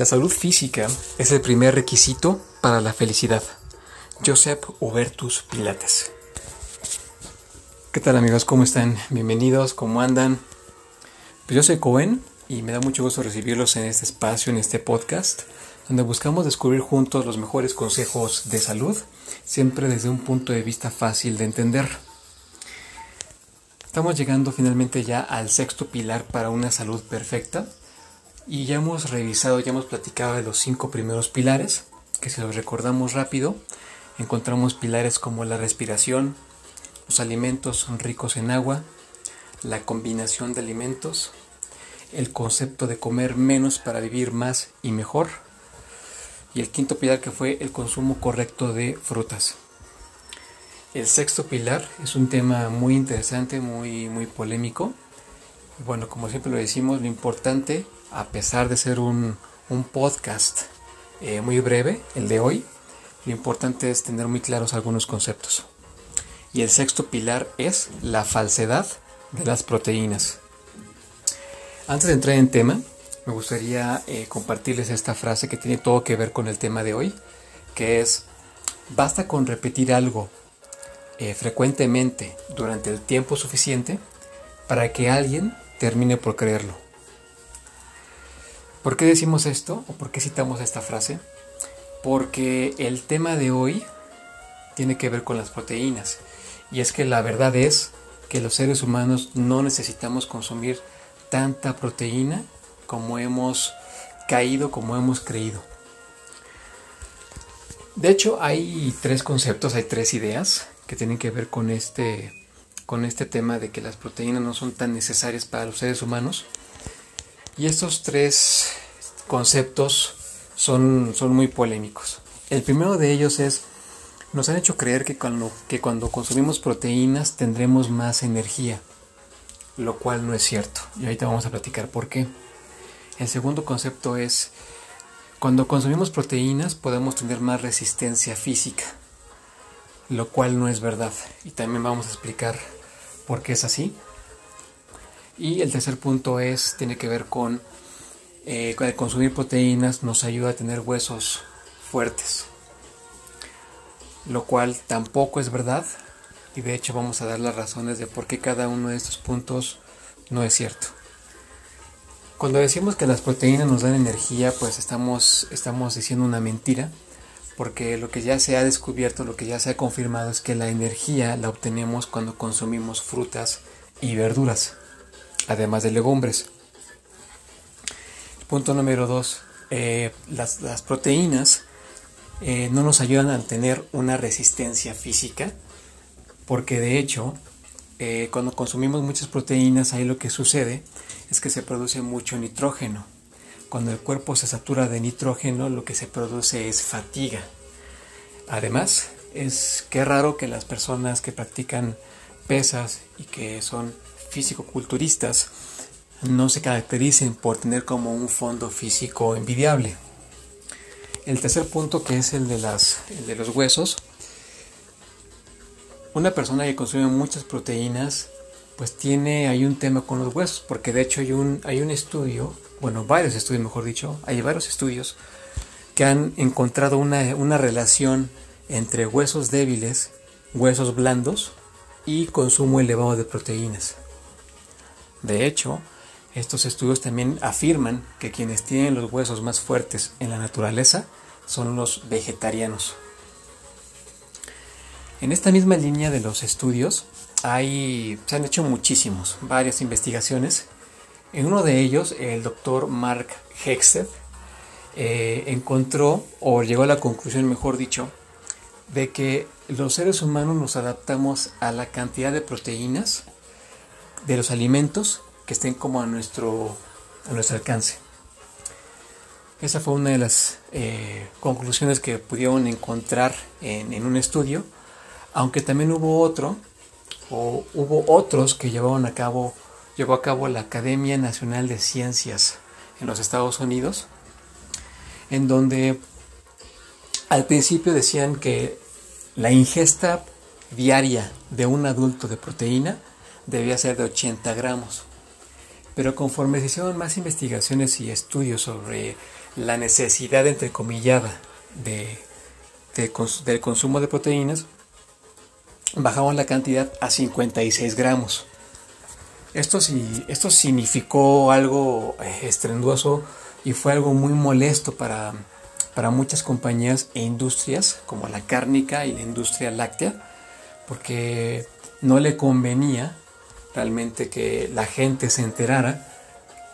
La salud física es el primer requisito para la felicidad. Joseph Hubertus Pilates. ¿Qué tal amigos? ¿Cómo están? Bienvenidos, ¿cómo andan? Pues yo soy Cohen y me da mucho gusto recibirlos en este espacio, en este podcast, donde buscamos descubrir juntos los mejores consejos de salud, siempre desde un punto de vista fácil de entender. Estamos llegando finalmente ya al sexto pilar para una salud perfecta y ya hemos revisado, ya hemos platicado de los cinco primeros pilares, que si los recordamos rápido, encontramos pilares como la respiración, los alimentos ricos en agua, la combinación de alimentos, el concepto de comer menos para vivir más y mejor, y el quinto pilar que fue el consumo correcto de frutas. El sexto pilar es un tema muy interesante, muy, muy polémico. Bueno, como siempre lo decimos, lo importante a pesar de ser un, podcast eh, muy breve, el de hoy, lo importante es tener muy claros algunos conceptos. Y el sexto pilar es la falsedad de las proteínas. Antes de entrar en tema, me gustaría eh, compartirles esta frase que tiene todo que ver con el tema de hoy, que es, basta con repetir algo eh, frecuentemente durante el tiempo suficiente para que alguien termine por creerlo. ¿Por qué decimos esto o por qué citamos esta frase? Porque el tema de hoy tiene que ver con las proteínas. Y es que la verdad es que los seres humanos no necesitamos consumir tanta proteína como hemos caído, como hemos creído. De hecho, hay tres conceptos, hay tres ideas que tienen que ver con este, con este tema de que las proteínas no son tan necesarias para los seres humanos. Y estos tres conceptos son, son muy polémicos. El primero de ellos es, nos han hecho creer que cuando, que cuando consumimos proteínas tendremos más energía, lo cual no es cierto. Y ahorita vamos a platicar por qué. El segundo concepto es, cuando consumimos proteínas podemos tener más resistencia física, lo cual no es verdad. Y también vamos a explicar por qué es así. Y el tercer punto es, tiene que ver con, eh, el consumir proteínas nos ayuda a tener huesos fuertes, lo cual tampoco es verdad. Y de hecho vamos a dar las razones de por qué cada uno de estos puntos no es cierto. Cuando decimos que las proteínas nos dan energía, pues estamos, estamos diciendo una mentira, porque lo que ya se ha descubierto, lo que ya se ha confirmado es que la energía la obtenemos cuando consumimos frutas y verduras además de legumbres. Punto número dos, eh, las, proteínas eh, no nos ayudan a tener una resistencia física, porque de hecho, eh, cuando consumimos muchas proteínas, ahí lo que sucede es que se produce mucho nitrógeno. Cuando el cuerpo se satura de nitrógeno, lo que se produce es fatiga. Además, es que raro que las personas que practican pesas y que son físico-culturistas no se caractericen por tener como un fondo físico envidiable. El tercer punto que es el de, las, de los huesos. Una persona que consume muchas proteínas pues tiene hay un tema con los huesos porque de hecho hay un, hay un estudio, bueno varios estudios mejor dicho, hay varios estudios que han encontrado una, una relación entre huesos débiles, huesos blandos y consumo elevado de proteínas. De hecho, estos estudios también afirman que quienes tienen los huesos más fuertes en la naturaleza son los vegetarianos. En esta misma línea de los estudios hay, se han hecho muchísimos, varias investigaciones. En uno de ellos, el doctor Mark Hexted eh, encontró, o llegó a la conclusión, mejor dicho, de que los seres humanos nos adaptamos a la cantidad de proteínas de los alimentos que estén como a nuestro, a nuestro alcance. Esa fue una de las eh, conclusiones que pudieron encontrar en, un estudio, aunque también hubo otro, o hubo otros que a cabo, llevó a cabo la Academia Nacional de Ciencias en los Estados Unidos, en donde al principio decían que la ingesta diaria de un adulto de proteína debía ser de 80 gramos. Pero conforme se hicieron más investigaciones y estudios sobre la necesidad entrecomillada de, del consumo de proteínas, bajamos la cantidad a 56 gramos. Esto, sí, esto significó algo eh, estrenduoso y fue algo muy molesto para, para muchas compañías e industrias como la cárnica y la industria láctea, porque no le convenía realmente que la gente se enterara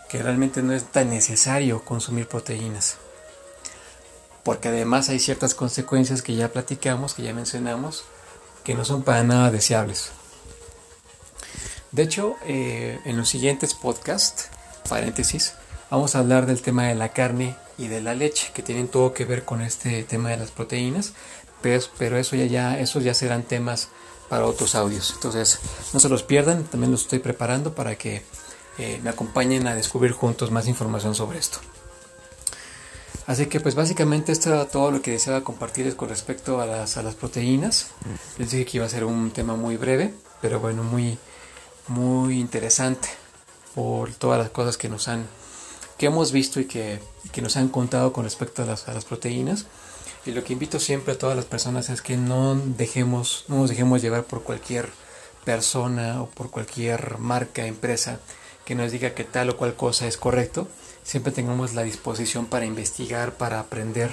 que realmente no es tan necesario consumir proteínas. Porque además hay ciertas consecuencias que ya platicamos, que ya mencionamos, que no son para nada deseables. De hecho, eh, en los siguientes podcasts, paréntesis, vamos a hablar del tema de la carne y de la leche, que tienen todo que ver con este tema de las proteínas, pero, eso ya, ya, esos ya serán temas para otros audios. Entonces, no se los pierdan, también los estoy preparando para que eh, me acompañen a descubrir juntos más información sobre esto. Así que pues básicamente esto era todo lo que deseaba compartirles con respecto a las, a las proteínas. Les dije que iba a ser un tema muy breve, pero bueno, muy, muy interesante por todas las cosas que nos han que hemos visto y que, que nos han contado con respecto a las, a las proteínas. Y lo que invito siempre a todas las personas es que no dejemos, no nos dejemos llevar por cualquier persona o por cualquier marca, empresa que nos diga que tal o cual cosa es correcto. Siempre tengamos la disposición para investigar, para aprender,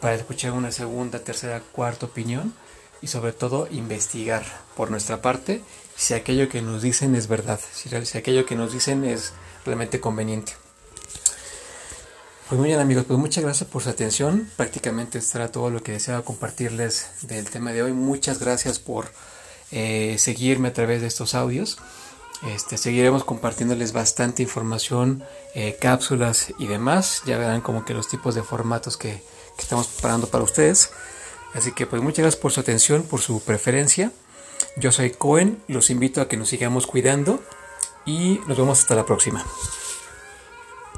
para escuchar una segunda, tercera, cuarta opinión y sobre todo investigar por nuestra parte si aquello que nos dicen es verdad, si, aquello que nos dicen es realmente conveniente. Pues muy bien amigos, pues muchas gracias por su atención. Prácticamente esto era todo lo que deseaba compartirles del tema de hoy. Muchas gracias por eh, seguirme a través de estos audios. Este, seguiremos compartiéndoles bastante información, eh, cápsulas y demás. Ya verán como que los tipos de formatos que estamos preparando para ustedes. Así que pues muchas gracias por su atención, por su preferencia. Yo soy Cohen, los invito a que nos sigamos cuidando y nos vemos hasta la próxima.